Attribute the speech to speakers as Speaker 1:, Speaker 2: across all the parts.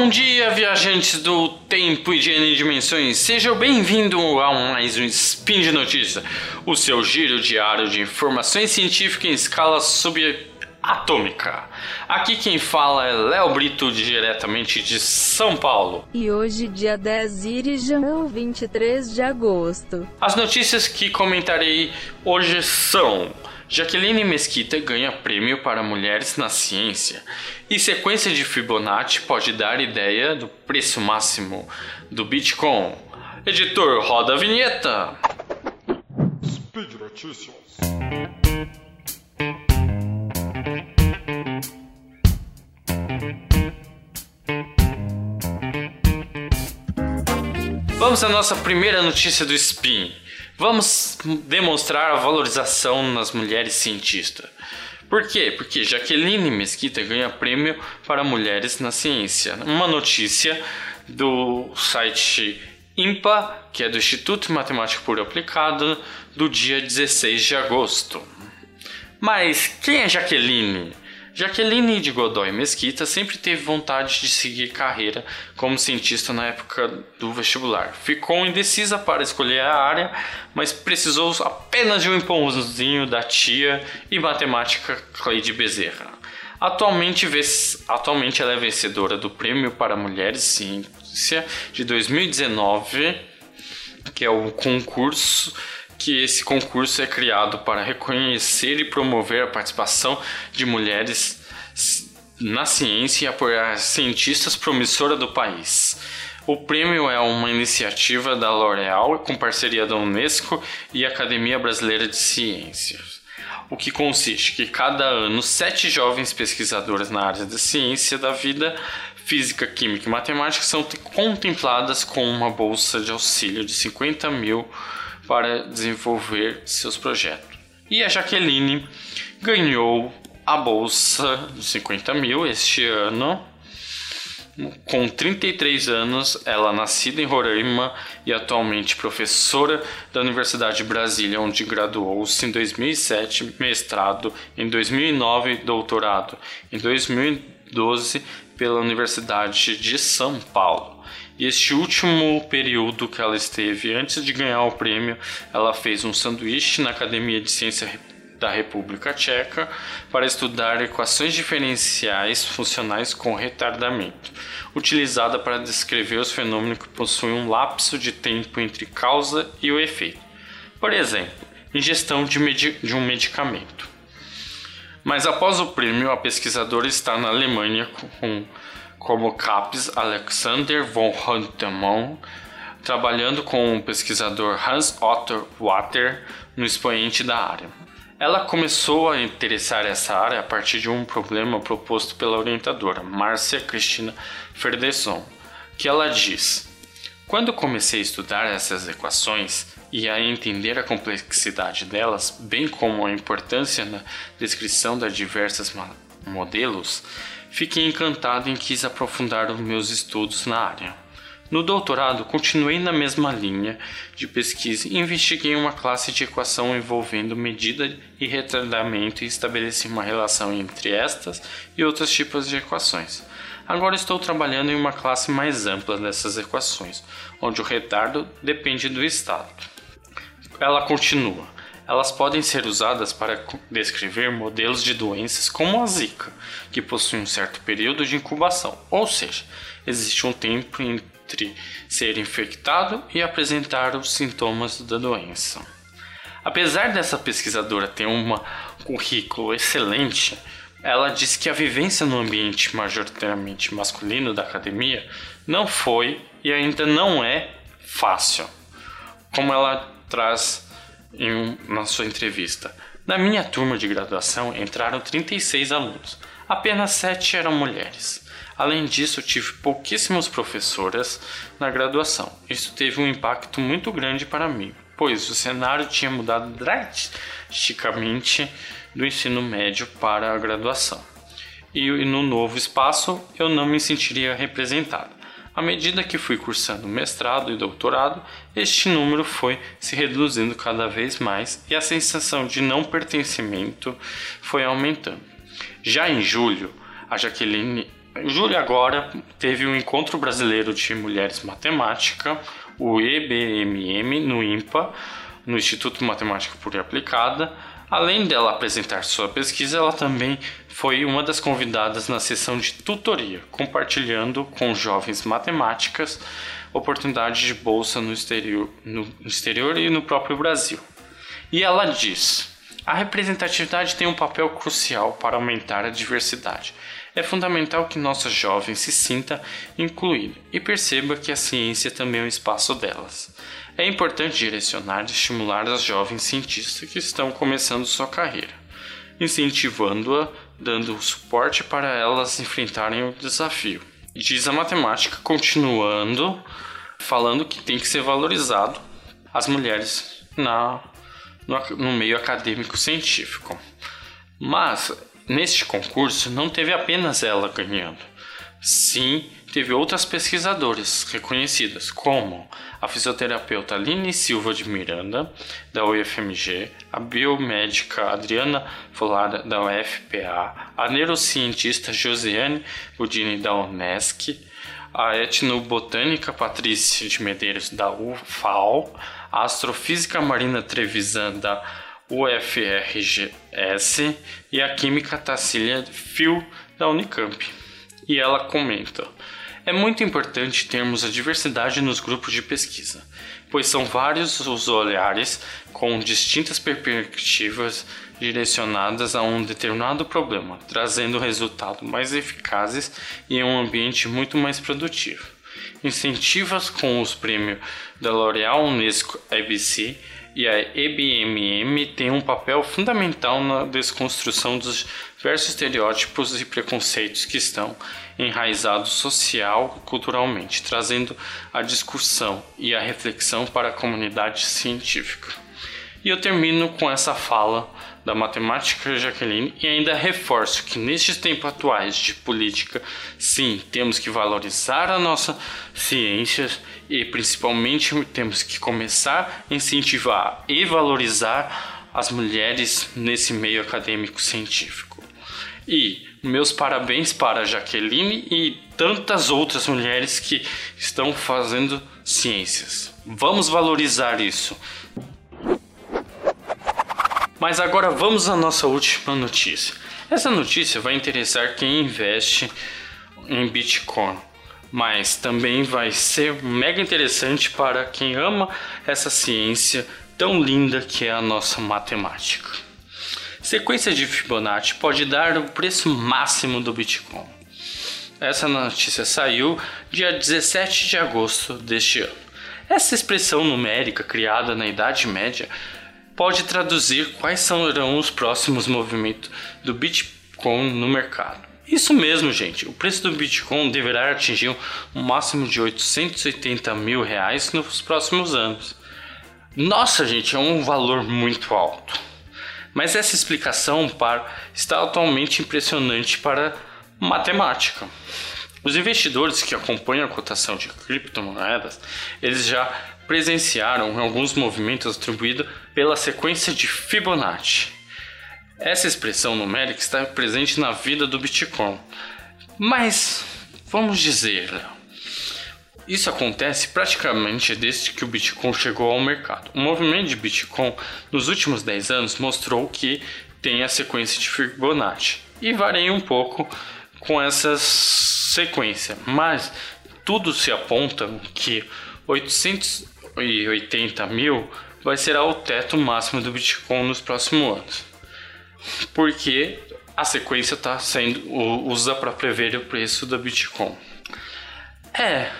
Speaker 1: Bom dia, viajantes do tempo e de N dimensões. Seja bem-vindo a mais um Spin de Notícia, o seu giro diário de informações científicas em escala subatômica. Aqui quem fala é Léo Brito, diretamente de São Paulo.
Speaker 2: E hoje, dia 10 Irijão, 23 de agosto.
Speaker 1: As notícias que comentarei hoje são... Jaqueline Mesquita ganha prêmio para mulheres na ciência. E sequência de Fibonacci pode dar ideia do preço máximo do Bitcoin. Editor, roda a vinheta.
Speaker 3: Speed Notícias.
Speaker 1: Vamos à nossa primeira notícia do Spin. Vamos demonstrar a valorização nas mulheres cientistas. Por quê? Porque Jaqueline Mesquita ganha prêmio para mulheres na ciência. Uma notícia do site IMPA, que é do Instituto Matemático Puro Aplicado, do dia 16 de agosto. Mas quem é Jaqueline? Jaqueline de Godoy Mesquita sempre teve vontade de seguir carreira como cientista na época do vestibular. Ficou indecisa para escolher a área, mas precisou apenas de um empurrãozinho da tia e matemática Cleide Bezerra. Atualmente, atualmente ela é vencedora do Prêmio para Mulheres Ciência de 2019, que é o concurso que esse concurso é criado para reconhecer e promover a participação de mulheres na ciência e apoiar cientistas promissoras do país. O prêmio é uma iniciativa da L'Oréal com parceria da Unesco e Academia Brasileira de Ciências. O que consiste que cada ano sete jovens pesquisadoras na área da ciência da vida, física, química e matemática são contempladas com uma bolsa de auxílio de 50 mil para desenvolver seus projetos. E a Jaqueline ganhou a bolsa de 50 mil este ano. Com 33 anos, ela nascida em Roraima e atualmente professora da Universidade de Brasília, onde graduou-se em 2007, mestrado em 2009, doutorado em 2012 pela Universidade de São Paulo. E este último período que ela esteve, antes de ganhar o prêmio, ela fez um sanduíche na Academia de Ciência da República Tcheca para estudar equações diferenciais funcionais com retardamento, utilizada para descrever os fenômenos que possuem um lapso de tempo entre causa e o efeito. Por exemplo, ingestão de, de um medicamento. Mas após o prêmio, a pesquisadora está na Alemanha com como CAPES Alexander von Huntemon, trabalhando com o pesquisador Hans Otto Water no expoente da área. Ela começou a interessar essa área a partir de um problema proposto pela orientadora, Márcia Cristina Ferdesson, que ela diz: Quando comecei a estudar essas equações e a entender a complexidade delas, bem como a importância na descrição de diversos modelos, fiquei encantado e quis aprofundar os meus estudos na área. No doutorado, continuei na mesma linha de pesquisa e investiguei uma classe de equação envolvendo medida e retardamento e estabeleci uma relação entre estas e outros tipos de equações. Agora estou trabalhando em uma classe mais ampla dessas equações, onde o retardo depende do estado. Ela continua elas podem ser usadas para descrever modelos de doenças como a Zika, que possuem um certo período de incubação, ou seja, existe um tempo entre ser infectado e apresentar os sintomas da doença. Apesar dessa pesquisadora ter um currículo excelente, ela diz que a vivência no ambiente majoritariamente masculino da academia não foi e ainda não é fácil. Como ela traz em, na sua entrevista. Na minha turma de graduação entraram 36 alunos, apenas 7 eram mulheres. Além disso, tive pouquíssimas professoras na graduação. Isso teve um impacto muito grande para mim, pois o cenário tinha mudado drasticamente do ensino médio para a graduação. E no novo espaço eu não me sentiria representado. À medida que fui cursando mestrado e doutorado, este número foi se reduzindo cada vez mais e a sensação de não pertencimento foi aumentando. Já em julho, a Jaqueline julho agora teve o um Encontro Brasileiro de Mulheres Matemática, o EBMM, no IMPA, no Instituto Matemática Pura e Aplicada. Além dela apresentar sua pesquisa, ela também foi uma das convidadas na sessão de tutoria, compartilhando com jovens matemáticas oportunidades de bolsa no exterior, no exterior e no próprio Brasil. E ela diz: a representatividade tem um papel crucial para aumentar a diversidade. É fundamental que nossa jovem se sinta incluída e perceba que a ciência também é um espaço delas. É importante direcionar e estimular as jovens cientistas que estão começando sua carreira, incentivando-a, dando suporte para elas enfrentarem o desafio. Diz a matemática, continuando, falando que tem que ser valorizado as mulheres na, no, no meio acadêmico científico. Mas neste concurso não teve apenas ela ganhando. Sim, teve outras pesquisadoras reconhecidas, como a fisioterapeuta Aline Silva de Miranda, da UFMG, a biomédica Adriana Folara, da UFPA, a neurocientista Josiane Budini, da Unesc, a etnobotânica Patrícia de Medeiros, da UFAL, a astrofísica Marina Trevisan, da UFRGS, e a química Tacília Fio, da Unicamp. E ela comenta: É muito importante termos a diversidade nos grupos de pesquisa, pois são vários os olhares com distintas perspectivas direcionadas a um determinado problema, trazendo resultados mais eficazes e um ambiente muito mais produtivo. Incentivas com os prêmios da L'Oréal Unesco ABC e a EBMM têm um papel fundamental na desconstrução dos diversos estereótipos e preconceitos que estão enraizados social e culturalmente, trazendo a discussão e a reflexão para a comunidade científica. E eu termino com essa fala da matemática Jaqueline e ainda reforço que nestes tempos atuais de política, sim, temos que valorizar a nossa ciência e principalmente temos que começar a incentivar e valorizar as mulheres nesse meio acadêmico científico. E meus parabéns para Jaqueline e tantas outras mulheres que estão fazendo ciências. Vamos valorizar isso. Mas agora vamos à nossa última notícia. Essa notícia vai interessar quem investe em Bitcoin, mas também vai ser mega interessante para quem ama essa ciência tão linda que é a nossa matemática. Sequência de Fibonacci pode dar o preço máximo do Bitcoin. Essa notícia saiu dia 17 de agosto deste ano. Essa expressão numérica criada na Idade Média pode traduzir quais serão os próximos movimentos do Bitcoin no mercado. Isso mesmo, gente. O preço do Bitcoin deverá atingir um máximo de 880 mil reais nos próximos anos. Nossa, gente, é um valor muito alto. Mas essa explicação está atualmente impressionante para matemática. Os investidores que acompanham a cotação de criptomoedas, eles já presenciaram alguns movimentos atribuídos pela sequência de Fibonacci. Essa expressão numérica está presente na vida do Bitcoin. Mas vamos dizer, isso acontece praticamente desde que o Bitcoin chegou ao mercado. O movimento de Bitcoin nos últimos 10 anos mostrou que tem a sequência de Fibonacci e varia um pouco com essa sequência, mas tudo se aponta que 800 e 80 mil vai ser o teto máximo do Bitcoin nos próximos anos. Porque a sequência está sendo usa para prever o preço do Bitcoin. É,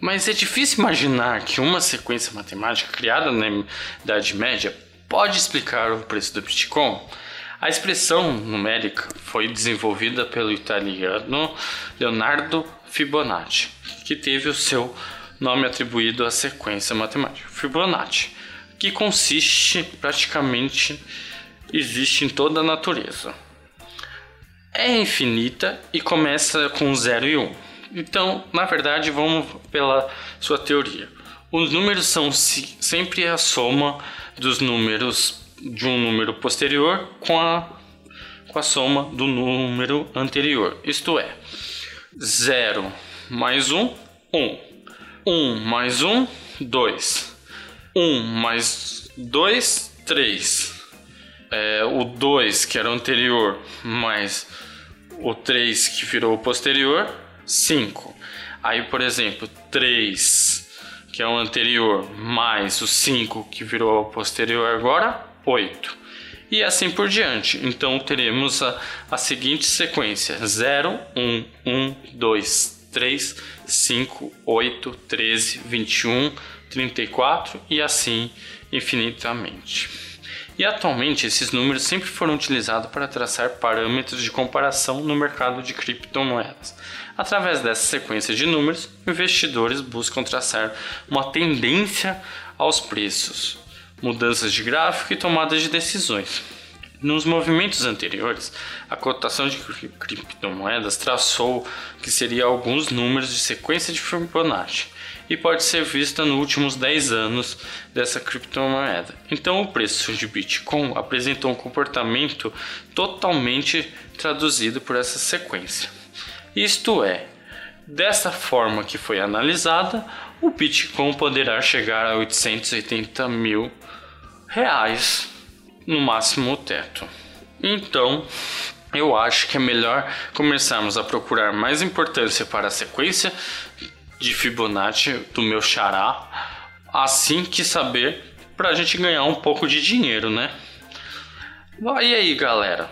Speaker 1: mas é difícil imaginar que uma sequência matemática criada na Idade Média pode explicar o preço do Bitcoin. A expressão numérica foi desenvolvida pelo italiano Leonardo Fibonacci, que teve o seu nome atribuído à sequência matemática Fibonacci, que consiste praticamente existe em toda a natureza. É infinita e começa com 0 e 1. Um. Então, na verdade, vamos pela sua teoria. Os números são sempre a soma dos números de um número posterior com a, com a soma do número anterior. Isto é, 0 mais 1, 1. 1 mais 1, 2. 1 mais 2, 3. É, o 2, que era o anterior, mais o 3, que virou o posterior, 5. Aí, por exemplo, 3, que é o anterior, mais o 5, que virou o posterior agora, 8 e assim por diante. Então teremos a, a seguinte sequência: 0, 1, 1, 2, 3, 5, 8, 13, 21, 34 e assim infinitamente. E atualmente esses números sempre foram utilizados para traçar parâmetros de comparação no mercado de criptomoedas. Através dessa sequência de números, investidores buscam traçar uma tendência aos preços, mudanças de gráfico e tomadas de decisões. Nos movimentos anteriores, a cotação de criptomoedas traçou que seria alguns números de sequência de Fibonacci e pode ser vista nos últimos 10 anos dessa criptomoeda. Então, o preço de Bitcoin apresentou um comportamento totalmente traduzido por essa sequência. Isto é, dessa forma que foi analisada, o Bitcoin poderá chegar a 880 mil reais, no máximo o teto. Então, eu acho que é melhor começarmos a procurar mais importância para a sequência de Fibonacci do meu xará, assim que saber para a gente ganhar um pouco de dinheiro, né? E aí, galera?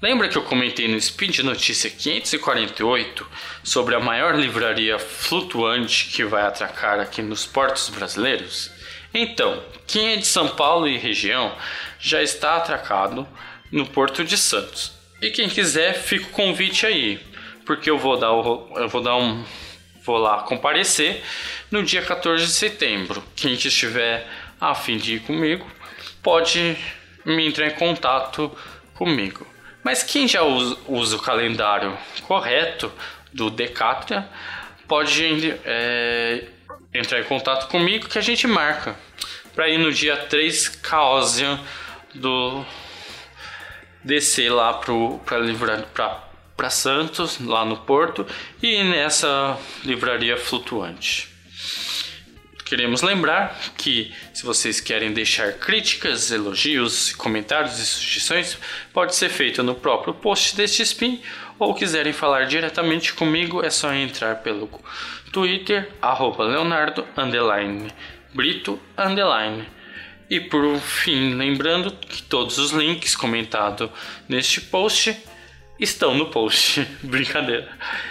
Speaker 1: Lembra que eu comentei no Speed Notícia 548 sobre a maior livraria flutuante que vai atracar aqui nos portos brasileiros? Então, quem é de São Paulo e região já está atracado no Porto de Santos. E quem quiser, fica o convite aí, porque eu vou dar o, eu vou dar um vou lá comparecer no dia 14 de setembro. Quem estiver a fim de ir comigo, pode me entrar em contato comigo. Mas quem já usa, usa o calendário correto do Decatria pode é, entrar em contato comigo que a gente marca para ir no dia 3 Caosian do descer lá para livrar para Santos lá no Porto e nessa livraria flutuante. Queremos lembrar que se vocês querem deixar críticas, elogios, comentários e sugestões, pode ser feito no próprio post deste spin ou quiserem falar diretamente comigo, é só entrar pelo Twitter, Leonardo, underline, Brito, underline. E por fim, lembrando que todos os links comentados neste post estão no post. Brincadeira.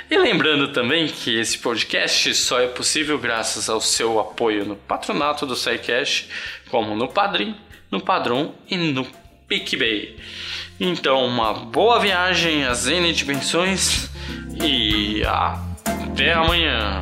Speaker 1: E lembrando também que esse podcast só é possível graças ao seu apoio no patronato do SciCash, como no Padrim, no Padrom e no PicBay. Então, uma boa viagem às N dimensões e até amanhã.